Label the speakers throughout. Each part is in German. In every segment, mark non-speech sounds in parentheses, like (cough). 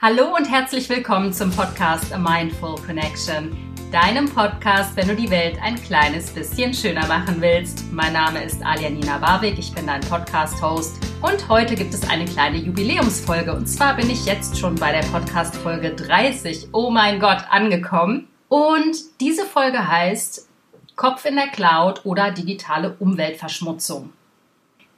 Speaker 1: Hallo und herzlich willkommen zum Podcast A Mindful Connection, deinem Podcast, wenn du die Welt ein kleines bisschen schöner machen willst. Mein Name ist Alianina Warwick, ich bin dein Podcast-Host und heute gibt es eine kleine Jubiläumsfolge und zwar bin ich jetzt schon bei der Podcast-Folge 30, oh mein Gott, angekommen. Und diese Folge heißt Kopf in der Cloud oder digitale Umweltverschmutzung.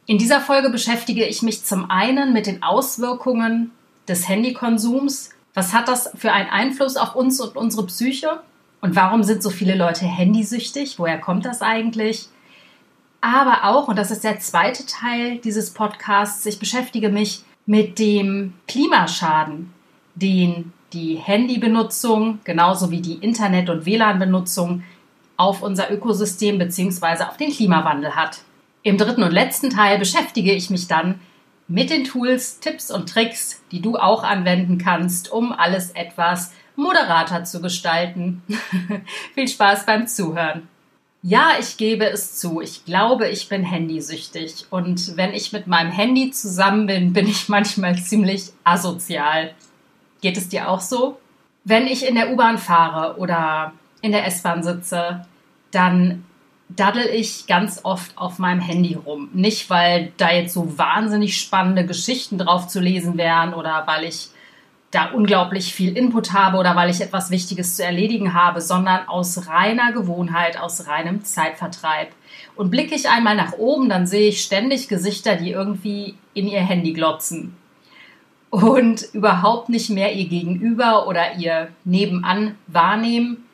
Speaker 1: In dieser Folge beschäftige ich mich zum einen mit den Auswirkungen des Handykonsums. Was hat das für einen Einfluss auf uns und unsere Psyche? Und warum sind so viele Leute handysüchtig? Woher kommt das eigentlich? Aber auch, und das ist der zweite Teil dieses Podcasts, ich beschäftige mich mit dem Klimaschaden, den die Handybenutzung genauso wie die Internet- und WLAN-Benutzung auf unser Ökosystem bzw. auf den Klimawandel hat. Im dritten und letzten Teil beschäftige ich mich dann mit den Tools, Tipps und Tricks, die du auch anwenden kannst, um alles etwas moderater zu gestalten. (laughs) Viel Spaß beim Zuhören. Ja, ich gebe es zu. Ich glaube, ich bin handysüchtig. Und wenn ich mit meinem Handy zusammen bin, bin ich manchmal ziemlich asozial. Geht es dir auch so? Wenn ich in der U-Bahn fahre oder in der S-Bahn sitze, dann daddel ich ganz oft auf meinem Handy rum. Nicht, weil da jetzt so wahnsinnig spannende Geschichten drauf zu lesen wären oder weil ich da unglaublich viel Input habe oder weil ich etwas Wichtiges zu erledigen habe, sondern aus reiner Gewohnheit, aus reinem Zeitvertreib. Und blicke ich einmal nach oben, dann sehe ich ständig Gesichter, die irgendwie in ihr Handy glotzen und überhaupt nicht mehr ihr Gegenüber oder ihr Nebenan wahrnehmen.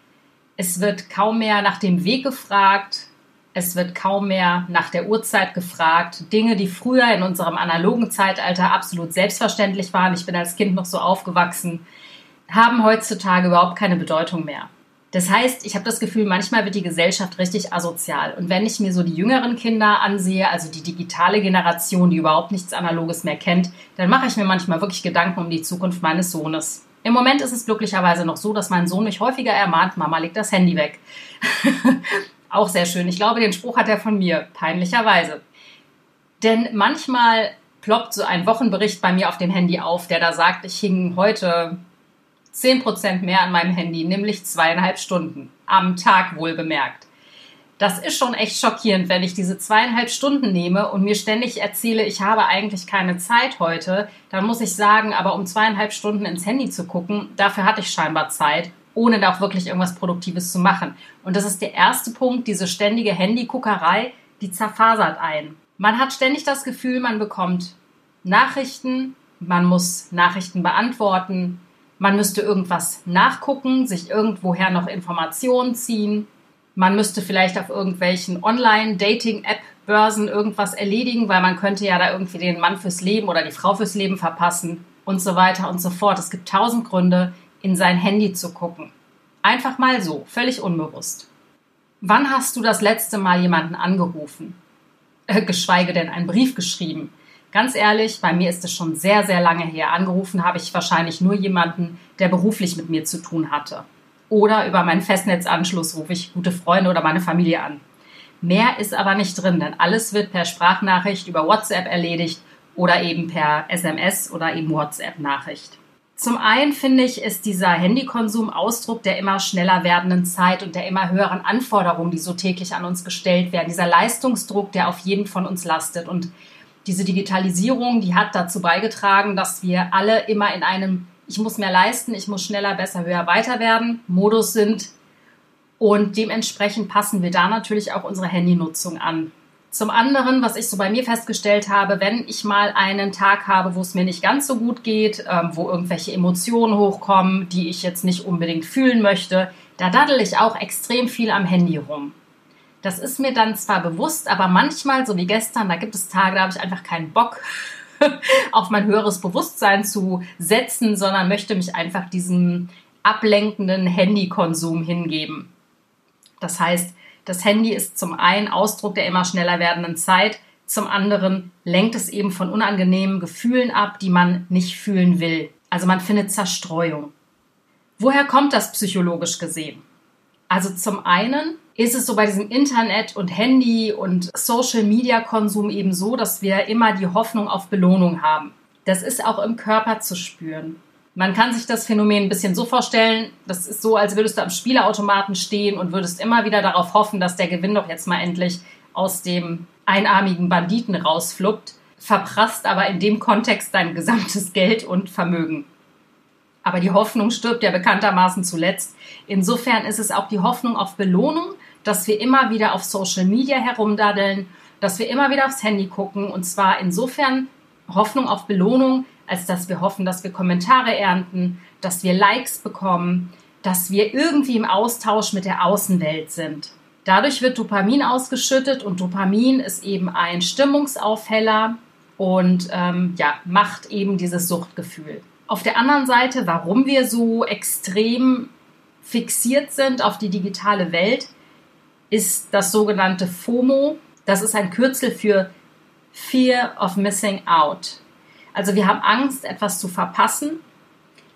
Speaker 1: Es wird kaum mehr nach dem Weg gefragt. Es wird kaum mehr nach der Uhrzeit gefragt. Dinge, die früher in unserem analogen Zeitalter absolut selbstverständlich waren, ich bin als Kind noch so aufgewachsen, haben heutzutage überhaupt keine Bedeutung mehr. Das heißt, ich habe das Gefühl, manchmal wird die Gesellschaft richtig asozial. Und wenn ich mir so die jüngeren Kinder ansehe, also die digitale Generation, die überhaupt nichts Analoges mehr kennt, dann mache ich mir manchmal wirklich Gedanken um die Zukunft meines Sohnes. Im Moment ist es glücklicherweise noch so, dass mein Sohn mich häufiger ermahnt, Mama, leg das Handy weg. (laughs) Auch sehr schön. Ich glaube, den Spruch hat er von mir, peinlicherweise. Denn manchmal ploppt so ein Wochenbericht bei mir auf dem Handy auf, der da sagt, ich hing heute 10% mehr an meinem Handy, nämlich zweieinhalb Stunden. Am Tag wohl bemerkt. Das ist schon echt schockierend, wenn ich diese zweieinhalb Stunden nehme und mir ständig erzähle, ich habe eigentlich keine Zeit heute. Dann muss ich sagen, aber um zweieinhalb Stunden ins Handy zu gucken, dafür hatte ich scheinbar Zeit ohne da auch wirklich irgendwas Produktives zu machen. Und das ist der erste Punkt, diese ständige Handyguckerei, die zerfasert ein. Man hat ständig das Gefühl, man bekommt Nachrichten, man muss Nachrichten beantworten, man müsste irgendwas nachgucken, sich irgendwoher noch Informationen ziehen, man müsste vielleicht auf irgendwelchen Online-Dating-App-Börsen irgendwas erledigen, weil man könnte ja da irgendwie den Mann fürs Leben oder die Frau fürs Leben verpassen und so weiter und so fort. Es gibt tausend Gründe, in sein Handy zu gucken. Einfach mal so, völlig unbewusst. Wann hast du das letzte Mal jemanden angerufen? Äh, geschweige denn einen Brief geschrieben? Ganz ehrlich, bei mir ist es schon sehr, sehr lange her. Angerufen habe ich wahrscheinlich nur jemanden, der beruflich mit mir zu tun hatte. Oder über meinen Festnetzanschluss rufe ich gute Freunde oder meine Familie an. Mehr ist aber nicht drin, denn alles wird per Sprachnachricht über WhatsApp erledigt oder eben per SMS oder eben WhatsApp-Nachricht. Zum einen finde ich, ist dieser Handykonsum Ausdruck der immer schneller werdenden Zeit und der immer höheren Anforderungen, die so täglich an uns gestellt werden. Dieser Leistungsdruck, der auf jeden von uns lastet. Und diese Digitalisierung, die hat dazu beigetragen, dass wir alle immer in einem Ich muss mehr leisten, ich muss schneller, besser, höher, weiter werden Modus sind. Und dementsprechend passen wir da natürlich auch unsere Handynutzung an. Zum anderen, was ich so bei mir festgestellt habe, wenn ich mal einen Tag habe, wo es mir nicht ganz so gut geht, ähm, wo irgendwelche Emotionen hochkommen, die ich jetzt nicht unbedingt fühlen möchte, da daddel ich auch extrem viel am Handy rum. Das ist mir dann zwar bewusst, aber manchmal, so wie gestern, da gibt es Tage, da habe ich einfach keinen Bock (laughs) auf mein höheres Bewusstsein zu setzen, sondern möchte mich einfach diesem ablenkenden Handykonsum hingeben. Das heißt, das Handy ist zum einen Ausdruck der immer schneller werdenden Zeit, zum anderen lenkt es eben von unangenehmen Gefühlen ab, die man nicht fühlen will. Also man findet Zerstreuung. Woher kommt das psychologisch gesehen? Also zum einen ist es so bei diesem Internet und Handy und Social Media Konsum eben so, dass wir immer die Hoffnung auf Belohnung haben. Das ist auch im Körper zu spüren. Man kann sich das Phänomen ein bisschen so vorstellen, das ist so, als würdest du am Spieleautomaten stehen und würdest immer wieder darauf hoffen, dass der Gewinn doch jetzt mal endlich aus dem einarmigen Banditen rausfluppt, verprasst aber in dem Kontext dein gesamtes Geld und Vermögen. Aber die Hoffnung stirbt ja bekanntermaßen zuletzt. Insofern ist es auch die Hoffnung auf Belohnung, dass wir immer wieder auf Social Media herumdaddeln, dass wir immer wieder aufs Handy gucken und zwar insofern Hoffnung auf Belohnung, als dass wir hoffen, dass wir Kommentare ernten, dass wir Likes bekommen, dass wir irgendwie im Austausch mit der Außenwelt sind. Dadurch wird Dopamin ausgeschüttet und Dopamin ist eben ein Stimmungsaufheller und ähm, ja, macht eben dieses Suchtgefühl. Auf der anderen Seite, warum wir so extrem fixiert sind auf die digitale Welt, ist das sogenannte FOMO. Das ist ein Kürzel für Fear of Missing Out. Also wir haben Angst, etwas zu verpassen,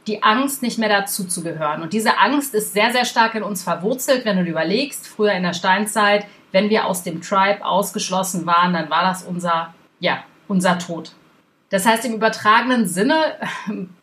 Speaker 1: die Angst, nicht mehr dazu zu gehören. Und diese Angst ist sehr, sehr stark in uns verwurzelt, wenn du überlegst, früher in der Steinzeit, wenn wir aus dem Tribe ausgeschlossen waren, dann war das unser, ja, unser Tod. Das heißt, im übertragenen Sinne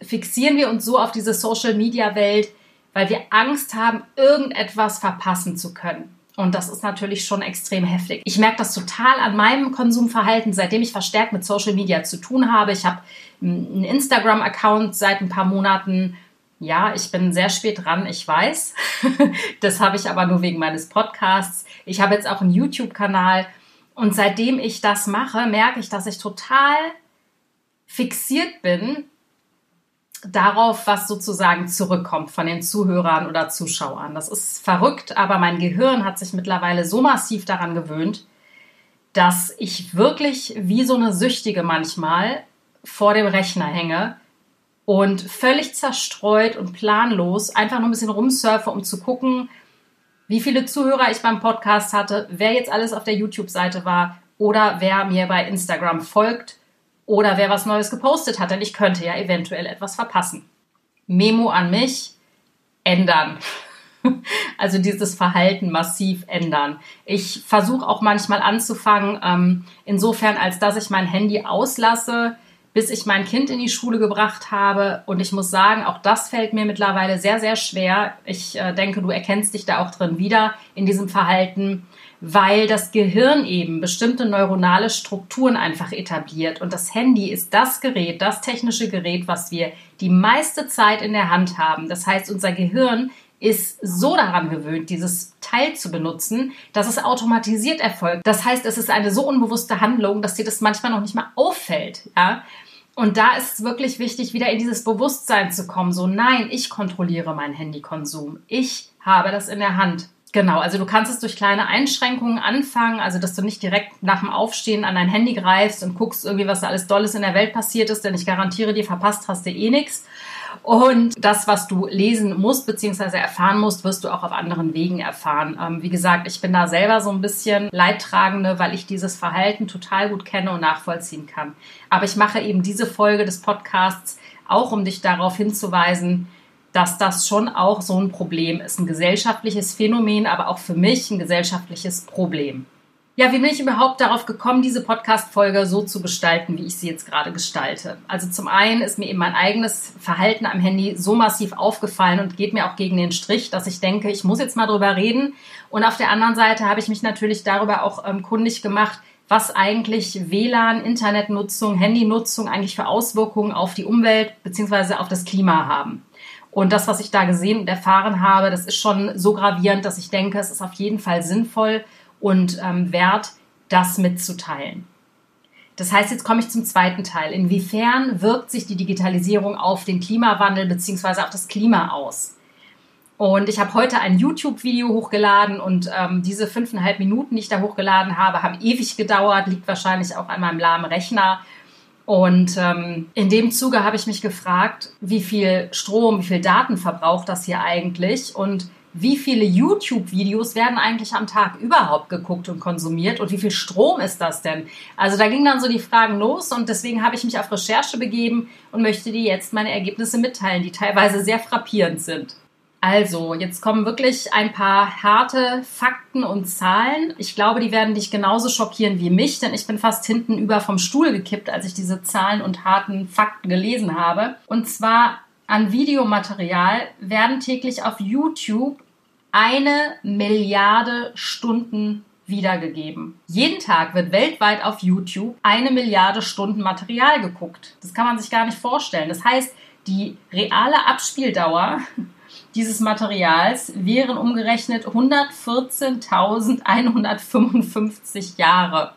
Speaker 1: fixieren wir uns so auf diese Social-Media-Welt, weil wir Angst haben, irgendetwas verpassen zu können. Und das ist natürlich schon extrem heftig. Ich merke das total an meinem Konsumverhalten, seitdem ich verstärkt mit Social Media zu tun habe. Ich habe einen Instagram-Account seit ein paar Monaten. Ja, ich bin sehr spät dran, ich weiß. (laughs) das habe ich aber nur wegen meines Podcasts. Ich habe jetzt auch einen YouTube-Kanal. Und seitdem ich das mache, merke ich, dass ich total fixiert bin darauf, was sozusagen zurückkommt von den Zuhörern oder Zuschauern. Das ist verrückt, aber mein Gehirn hat sich mittlerweile so massiv daran gewöhnt, dass ich wirklich wie so eine Süchtige manchmal vor dem Rechner hänge und völlig zerstreut und planlos einfach nur ein bisschen rumsurfe, um zu gucken, wie viele Zuhörer ich beim Podcast hatte, wer jetzt alles auf der YouTube-Seite war oder wer mir bei Instagram folgt oder wer was Neues gepostet hat, denn ich könnte ja eventuell etwas verpassen. Memo an mich, ändern. (laughs) Also dieses Verhalten massiv ändern. Ich versuche auch manchmal anzufangen, ähm, insofern als dass ich mein Handy auslasse, bis ich mein Kind in die Schule gebracht habe. Und ich muss sagen, auch das fällt mir mittlerweile sehr, sehr schwer. Ich äh, denke, du erkennst dich da auch drin wieder in diesem Verhalten weil das Gehirn eben bestimmte neuronale Strukturen einfach etabliert. Und das Handy ist das Gerät, das technische Gerät, was wir die meiste Zeit in der Hand haben. Das heißt, unser Gehirn ist so daran gewöhnt, dieses Teil zu benutzen, dass es automatisiert erfolgt. Das heißt, es ist eine so unbewusste Handlung, dass dir das manchmal noch nicht mal auffällt. Ja? Und da ist es wirklich wichtig, wieder in dieses Bewusstsein zu kommen. So, nein, ich kontrolliere meinen Handykonsum. Ich habe das in der Hand. Genau, also du kannst es durch kleine Einschränkungen anfangen, also dass du nicht direkt nach dem Aufstehen an dein Handy greifst und guckst irgendwie, was da alles Dolles in der Welt passiert ist, denn ich garantiere dir, verpasst hast du eh nichts. Und das, was du lesen musst bzw. erfahren musst, wirst du auch auf anderen Wegen erfahren. Ähm, wie gesagt, ich bin da selber so ein bisschen Leidtragende, weil ich dieses Verhalten total gut kenne und nachvollziehen kann. Aber ich mache eben diese Folge des Podcasts auch, um dich darauf hinzuweisen, dass das schon auch so ein Problem ist, ein gesellschaftliches Phänomen, aber auch für mich ein gesellschaftliches Problem. Ja, wie bin ich überhaupt darauf gekommen, diese Podcast-Folge so zu gestalten, wie ich sie jetzt gerade gestalte? Also zum einen ist mir eben mein eigenes Verhalten am Handy so massiv aufgefallen und geht mir auch gegen den Strich, dass ich denke, ich muss jetzt mal drüber reden. Und auf der anderen Seite habe ich mich natürlich darüber auch ähm, kundig gemacht, was eigentlich WLAN, Internetnutzung, Handynutzung eigentlich für Auswirkungen auf die Umwelt bzw. auf das Klima haben. Und das, was ich da gesehen und erfahren habe, das ist schon so gravierend, dass ich denke, es ist auf jeden Fall sinnvoll und ähm, wert, das mitzuteilen. Das heißt, jetzt komme ich zum zweiten Teil. Inwiefern wirkt sich die Digitalisierung auf den Klimawandel bzw. auf das Klima aus? Und ich habe heute ein YouTube-Video hochgeladen und ähm, diese fünfeinhalb Minuten, die ich da hochgeladen habe, haben ewig gedauert, liegt wahrscheinlich auch an meinem lahmen Rechner. Und ähm, in dem Zuge habe ich mich gefragt, wie viel Strom, wie viel Daten verbraucht das hier eigentlich und wie viele YouTube-Videos werden eigentlich am Tag überhaupt geguckt und konsumiert und wie viel Strom ist das denn? Also da gingen dann so die Fragen los und deswegen habe ich mich auf Recherche begeben und möchte dir jetzt meine Ergebnisse mitteilen, die teilweise sehr frappierend sind. Also, jetzt kommen wirklich ein paar harte Fakten und Zahlen. Ich glaube, die werden dich genauso schockieren wie mich, denn ich bin fast hinten über vom Stuhl gekippt, als ich diese Zahlen und harten Fakten gelesen habe. Und zwar an Videomaterial werden täglich auf YouTube eine Milliarde Stunden wiedergegeben. Jeden Tag wird weltweit auf YouTube eine Milliarde Stunden Material geguckt. Das kann man sich gar nicht vorstellen. Das heißt, die reale Abspieldauer dieses Materials wären umgerechnet 114.155 Jahre.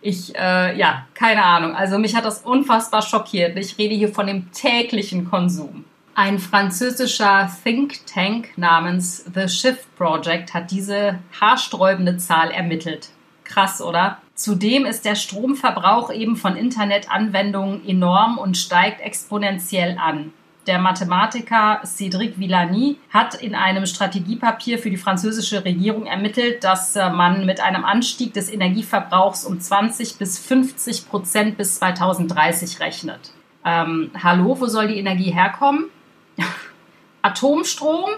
Speaker 1: Ich, äh, ja, keine Ahnung. Also mich hat das unfassbar schockiert. Ich rede hier von dem täglichen Konsum. Ein französischer Think Tank namens The Shift Project hat diese haarsträubende Zahl ermittelt. Krass, oder? Zudem ist der Stromverbrauch eben von Internetanwendungen enorm und steigt exponentiell an. Der Mathematiker Cédric Villani hat in einem Strategiepapier für die französische Regierung ermittelt, dass äh, man mit einem Anstieg des Energieverbrauchs um 20 bis 50 Prozent bis 2030 rechnet. Ähm, hallo, wo soll die Energie herkommen? (laughs) Atomstrom.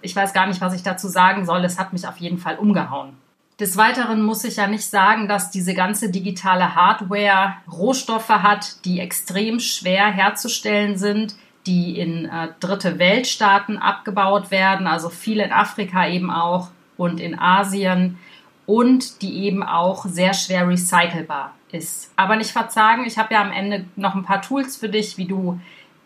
Speaker 1: Ich weiß gar nicht, was ich dazu sagen soll. Es hat mich auf jeden Fall umgehauen. Des Weiteren muss ich ja nicht sagen, dass diese ganze digitale Hardware Rohstoffe hat, die extrem schwer herzustellen sind, die in äh, dritte Weltstaaten abgebaut werden, also viel in Afrika eben auch und in Asien und die eben auch sehr schwer recycelbar ist. Aber nicht verzagen, ich habe ja am Ende noch ein paar Tools für dich, wie du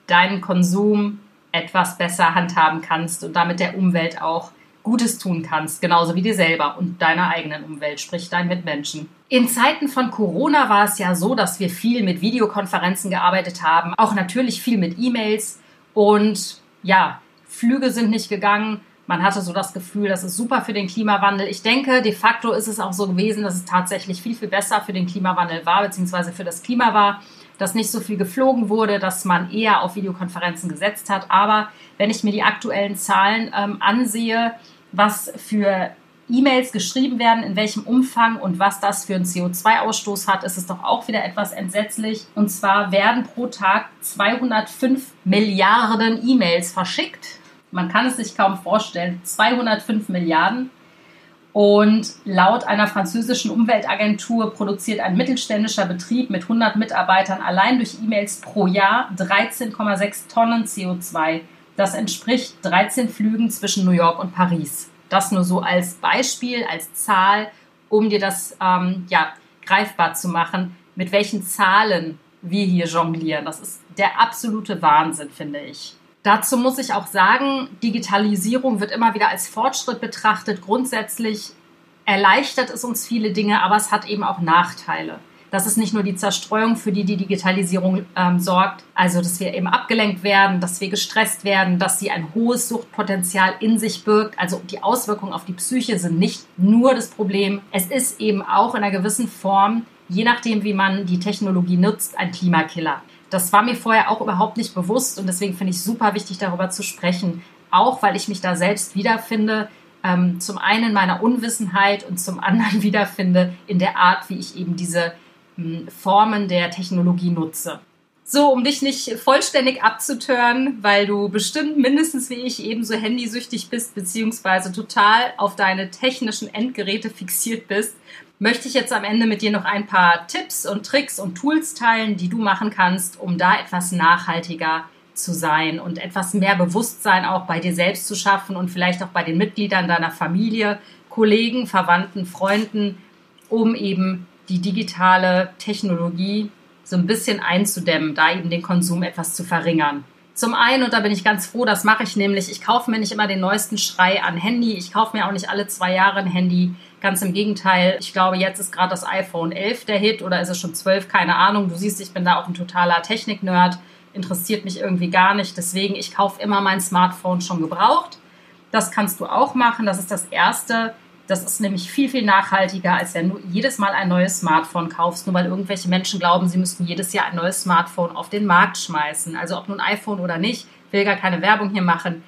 Speaker 1: deinen Konsum etwas besser handhaben kannst und damit der Umwelt auch Gutes tun kannst, genauso wie dir selber und deiner eigenen Umwelt, sprich deinen Mitmenschen. In Zeiten von Corona war es ja so, dass wir viel mit Videokonferenzen gearbeitet haben, auch natürlich viel mit E-Mails und ja, Flüge sind nicht gegangen. Man hatte so das Gefühl, das ist super für den Klimawandel. Ich denke, de facto ist es auch so gewesen, dass es tatsächlich viel, viel besser für den Klimawandel war, beziehungsweise für das Klima war dass nicht so viel geflogen wurde, dass man eher auf Videokonferenzen gesetzt hat. Aber wenn ich mir die aktuellen Zahlen ähm, ansehe, was für E-Mails geschrieben werden, in welchem Umfang und was das für einen CO2-Ausstoß hat, ist es doch auch wieder etwas entsetzlich. Und zwar werden pro Tag 205 Milliarden E-Mails verschickt. Man kann es sich kaum vorstellen. 205 Milliarden. Und laut einer französischen Umweltagentur produziert ein mittelständischer Betrieb mit 100 Mitarbeitern allein durch E-Mails pro Jahr 13,6 Tonnen CO2. Das entspricht 13 Flügen zwischen New York und Paris. Das nur so als Beispiel, als Zahl, um dir das ähm, ja, greifbar zu machen, mit welchen Zahlen wir hier jonglieren. Das ist der absolute Wahnsinn, finde ich. Dazu muss ich auch sagen, Digitalisierung wird immer wieder als Fortschritt betrachtet. Grundsätzlich erleichtert es uns viele Dinge, aber es hat eben auch Nachteile. Das ist nicht nur die Zerstreuung, für die die Digitalisierung ähm, sorgt, also dass wir eben abgelenkt werden, dass wir gestresst werden, dass sie ein hohes Suchtpotenzial in sich birgt. Also die Auswirkungen auf die Psyche sind nicht nur das Problem. Es ist eben auch in einer gewissen Form, je nachdem, wie man die Technologie nutzt, ein Klimakiller. Das war mir vorher auch überhaupt nicht bewusst und deswegen finde ich super wichtig, darüber zu sprechen. Auch weil ich mich da selbst wiederfinde. Ähm, zum einen in meiner Unwissenheit und zum anderen (laughs) wiederfinde in der Art, wie ich eben diese Formen der Technologie nutze. So, um dich nicht vollständig abzutören, weil du bestimmt mindestens wie ich ebenso handysüchtig bist, beziehungsweise total auf deine technischen Endgeräte fixiert bist, möchte ich jetzt am Ende mit dir noch ein paar Tipps und Tricks und Tools teilen, die du machen kannst, um da etwas nachhaltiger zu sein und etwas mehr Bewusstsein auch bei dir selbst zu schaffen und vielleicht auch bei den Mitgliedern deiner Familie, Kollegen, Verwandten, Freunden, um eben die digitale Technologie so ein bisschen einzudämmen, da eben den Konsum etwas zu verringern. Zum einen, und da bin ich ganz froh, das mache ich nämlich, ich kaufe mir nicht immer den neuesten Schrei an Handy, ich kaufe mir auch nicht alle zwei Jahre ein Handy. Ganz im Gegenteil, ich glaube, jetzt ist gerade das iPhone 11 der Hit oder ist es schon 12, keine Ahnung. Du siehst, ich bin da auch ein totaler Technik-Nerd, interessiert mich irgendwie gar nicht. Deswegen, ich kaufe immer mein Smartphone schon gebraucht. Das kannst du auch machen, das ist das Erste. Das ist nämlich viel, viel nachhaltiger, als wenn du jedes Mal ein neues Smartphone kaufst, nur weil irgendwelche Menschen glauben, sie müssten jedes Jahr ein neues Smartphone auf den Markt schmeißen. Also ob nun iPhone oder nicht, will gar keine Werbung hier machen.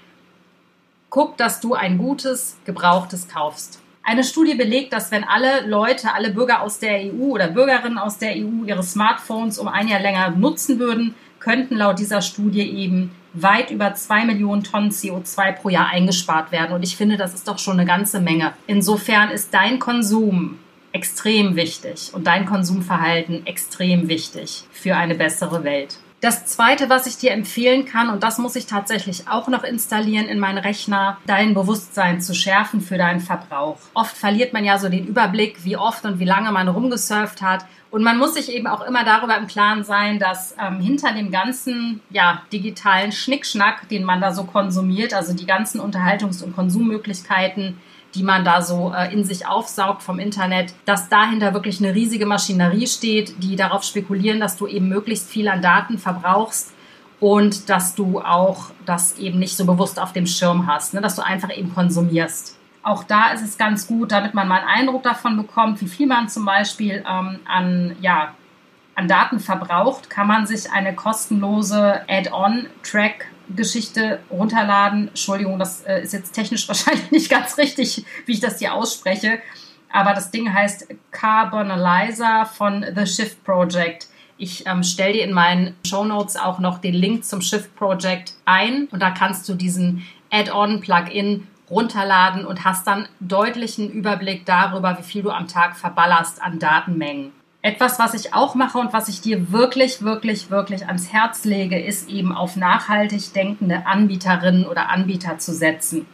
Speaker 1: Guck, dass du ein gutes, gebrauchtes kaufst. Eine Studie belegt, dass wenn alle Leute, alle Bürger aus der EU oder Bürgerinnen aus der EU ihre Smartphones um ein Jahr länger nutzen würden, könnten laut dieser Studie eben weit über zwei Millionen Tonnen CO2 pro Jahr eingespart werden. Und ich finde, das ist doch schon eine ganze Menge. Insofern ist dein Konsum extrem wichtig und dein Konsumverhalten extrem wichtig für eine bessere Welt. Das zweite, was ich dir empfehlen kann, und das muss ich tatsächlich auch noch installieren in meinen Rechner, dein Bewusstsein zu schärfen für deinen Verbrauch. Oft verliert man ja so den Überblick, wie oft und wie lange man rumgesurft hat. Und man muss sich eben auch immer darüber im Klaren sein, dass ähm, hinter dem ganzen ja, digitalen Schnickschnack, den man da so konsumiert, also die ganzen Unterhaltungs- und Konsummöglichkeiten, die man da so äh, in sich aufsaugt vom Internet, dass dahinter wirklich eine riesige Maschinerie steht, die darauf spekulieren, dass du eben möglichst viel an Daten verbrauchst und dass du auch das eben nicht so bewusst auf dem Schirm hast, ne? dass du einfach eben konsumierst. Auch da ist es ganz gut, damit man mal einen Eindruck davon bekommt, wie viel man zum Beispiel ähm, an, ja, an Daten verbraucht, kann man sich eine kostenlose Add-on-Track Geschichte runterladen. Entschuldigung, das äh, ist jetzt technisch (laughs) wahrscheinlich nicht ganz richtig, wie ich das hier ausspreche. Aber das Ding heißt Carbonalizer von The Shift Project. Ich ähm, stelle dir in meinen Show Notes auch noch den Link zum Shift Project ein und da kannst du diesen Add-on Plugin runterladen und hast dann deutlichen Überblick darüber, wie viel du am Tag verballerst an Datenmengen. Etwas, was ich auch mache und was ich dir wirklich, wirklich, wirklich ans Herz lege, ist eben auf nachhaltig denkende Anbieterinnen oder Anbieter zu setzen.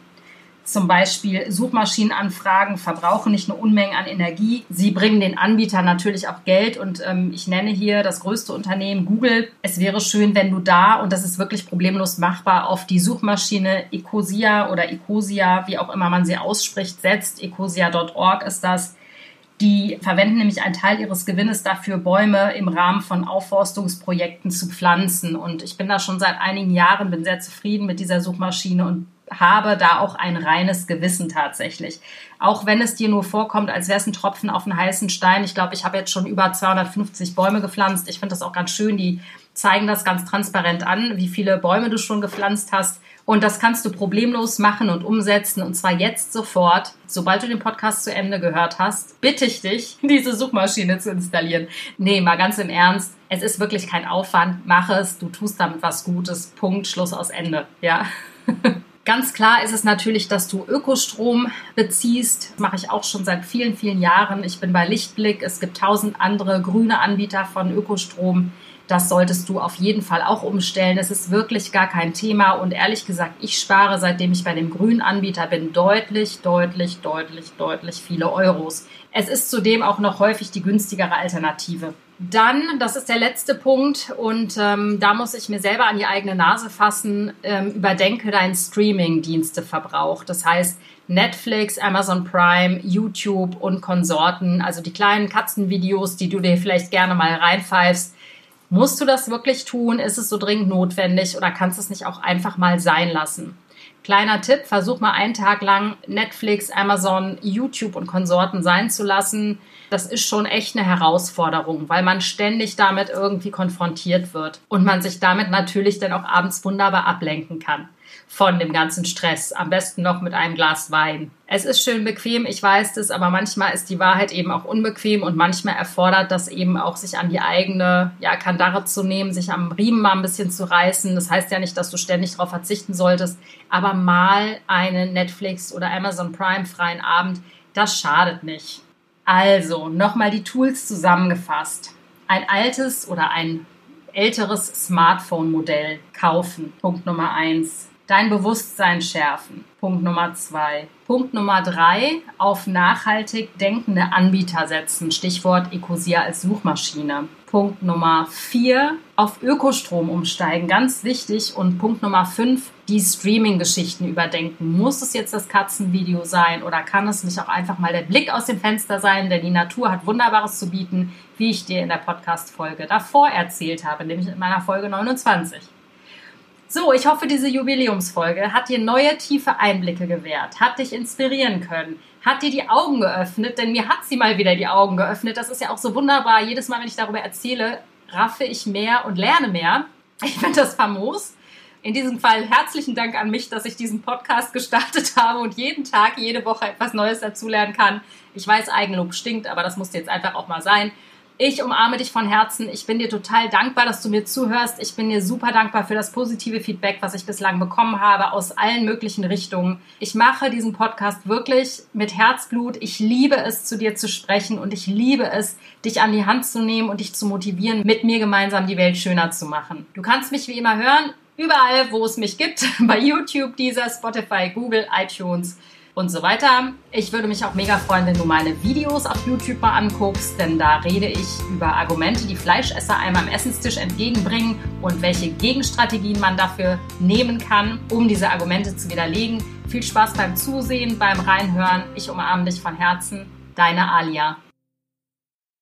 Speaker 1: Zum Beispiel Suchmaschinenanfragen verbrauchen nicht nur Unmengen an Energie, sie bringen den Anbietern natürlich auch Geld und ähm, ich nenne hier das größte Unternehmen Google. Es wäre schön, wenn du da, und das ist wirklich problemlos machbar, auf die Suchmaschine Ecosia oder Ecosia, wie auch immer man sie ausspricht, setzt. Ecosia.org ist das die verwenden nämlich einen Teil ihres Gewinnes dafür, Bäume im Rahmen von Aufforstungsprojekten zu pflanzen. Und ich bin da schon seit einigen Jahren, bin sehr zufrieden mit dieser Suchmaschine und habe da auch ein reines Gewissen tatsächlich. Auch wenn es dir nur vorkommt, als wäre es ein Tropfen auf einen heißen Stein. Ich glaube, ich habe jetzt schon über 250 Bäume gepflanzt. Ich finde das auch ganz schön. Die zeigen das ganz transparent an, wie viele Bäume du schon gepflanzt hast. Und das kannst du problemlos machen und umsetzen und zwar jetzt sofort. Sobald du den Podcast zu Ende gehört hast, bitte ich dich, (laughs) diese Suchmaschine zu installieren. Nee, mal ganz im Ernst. Es ist wirklich kein Aufwand. Mach es. Du tust damit was Gutes. Punkt. Schluss aus Ende. Ja. (laughs) Ganz klar ist es natürlich, dass du Ökostrom beziehst. Das mache ich auch schon seit vielen, vielen Jahren. Ich bin bei Lichtblick. Es gibt tausend andere grüne Anbieter von Ökostrom. Das solltest du auf jeden Fall auch umstellen. Es ist wirklich gar kein Thema. Und ehrlich gesagt, ich spare, seitdem ich bei dem grünen Anbieter bin, deutlich, deutlich, deutlich, deutlich viele Euros. Es ist zudem auch noch häufig die günstigere Alternative. Dann, das ist der letzte Punkt und ähm, da muss ich mir selber an die eigene Nase fassen, ähm, überdenke deinen Streaming-Diensteverbrauch. Das heißt Netflix, Amazon Prime, YouTube und Konsorten, also die kleinen Katzenvideos, die du dir vielleicht gerne mal reinpfeifst Musst du das wirklich tun? Ist es so dringend notwendig oder kannst du es nicht auch einfach mal sein lassen? Kleiner Tipp, versuch mal einen Tag lang Netflix, Amazon, YouTube und Konsorten sein zu lassen. Das ist schon echt eine Herausforderung, weil man ständig damit irgendwie konfrontiert wird und man sich damit natürlich dann auch abends wunderbar ablenken kann von dem ganzen Stress. Am besten noch mit einem Glas Wein. Es ist schön bequem, ich weiß das, aber manchmal ist die Wahrheit eben auch unbequem und manchmal erfordert das eben auch, sich an die eigene ja, Kandare zu nehmen, sich am Riemen mal ein bisschen zu reißen. Das heißt ja nicht, dass du ständig darauf verzichten solltest, aber mal einen Netflix oder Amazon Prime freien Abend, das schadet nicht. Also, nochmal die Tools zusammengefasst. Ein altes oder ein älteres Smartphone-Modell kaufen. Punkt Nummer eins dein Bewusstsein schärfen. Punkt Nummer zwei. Punkt Nummer drei, auf nachhaltig denkende Anbieter setzen. Stichwort Ecosia als Suchmaschine. Punkt Nummer vier, auf Ökostrom umsteigen. Ganz wichtig. Und Punkt Nummer fünf, die Streaming-Geschichten überdenken. Muss es jetzt das Katzenvideo sein oder kann es nicht auch einfach mal der Blick aus dem Fenster sein? Denn die Natur hat Wunderbares zu bieten, wie ich dir in der Podcast-Folge davor erzählt habe, nämlich in meiner Folge 29. So, ich hoffe, diese Jubiläumsfolge hat dir neue tiefe Einblicke gewährt, hat dich inspirieren können, hat dir die Augen geöffnet, denn mir hat sie mal wieder die Augen geöffnet. Das ist ja auch so wunderbar. Jedes Mal, wenn ich darüber erzähle, raffe ich mehr und lerne mehr. Ich finde das famos. In diesem Fall herzlichen Dank an mich, dass ich diesen Podcast gestartet habe und jeden Tag, jede Woche etwas Neues dazulernen kann. Ich weiß, Eigenlob stinkt, aber das muss jetzt einfach auch mal sein. Ich umarme dich von Herzen. Ich bin dir total dankbar, dass du mir zuhörst. Ich bin dir super dankbar für das positive Feedback, was ich bislang bekommen habe aus allen möglichen Richtungen. Ich mache diesen Podcast wirklich mit Herzblut. Ich liebe es, zu dir zu sprechen und ich liebe es, dich an die Hand zu nehmen und dich zu motivieren, mit mir gemeinsam die Welt schöner zu machen. Du kannst mich wie immer hören, überall, wo es mich gibt, (laughs) bei YouTube, dieser, Spotify, Google, iTunes und so weiter. Ich würde mich auch mega freuen, wenn du meine Videos auf YouTube mal anguckst, denn da rede ich über Argumente, die Fleischesser einem am Essenstisch entgegenbringen und welche Gegenstrategien man dafür nehmen kann, um diese Argumente zu widerlegen. Viel Spaß beim Zusehen, beim Reinhören. Ich umarme dich von Herzen. Deine Alia.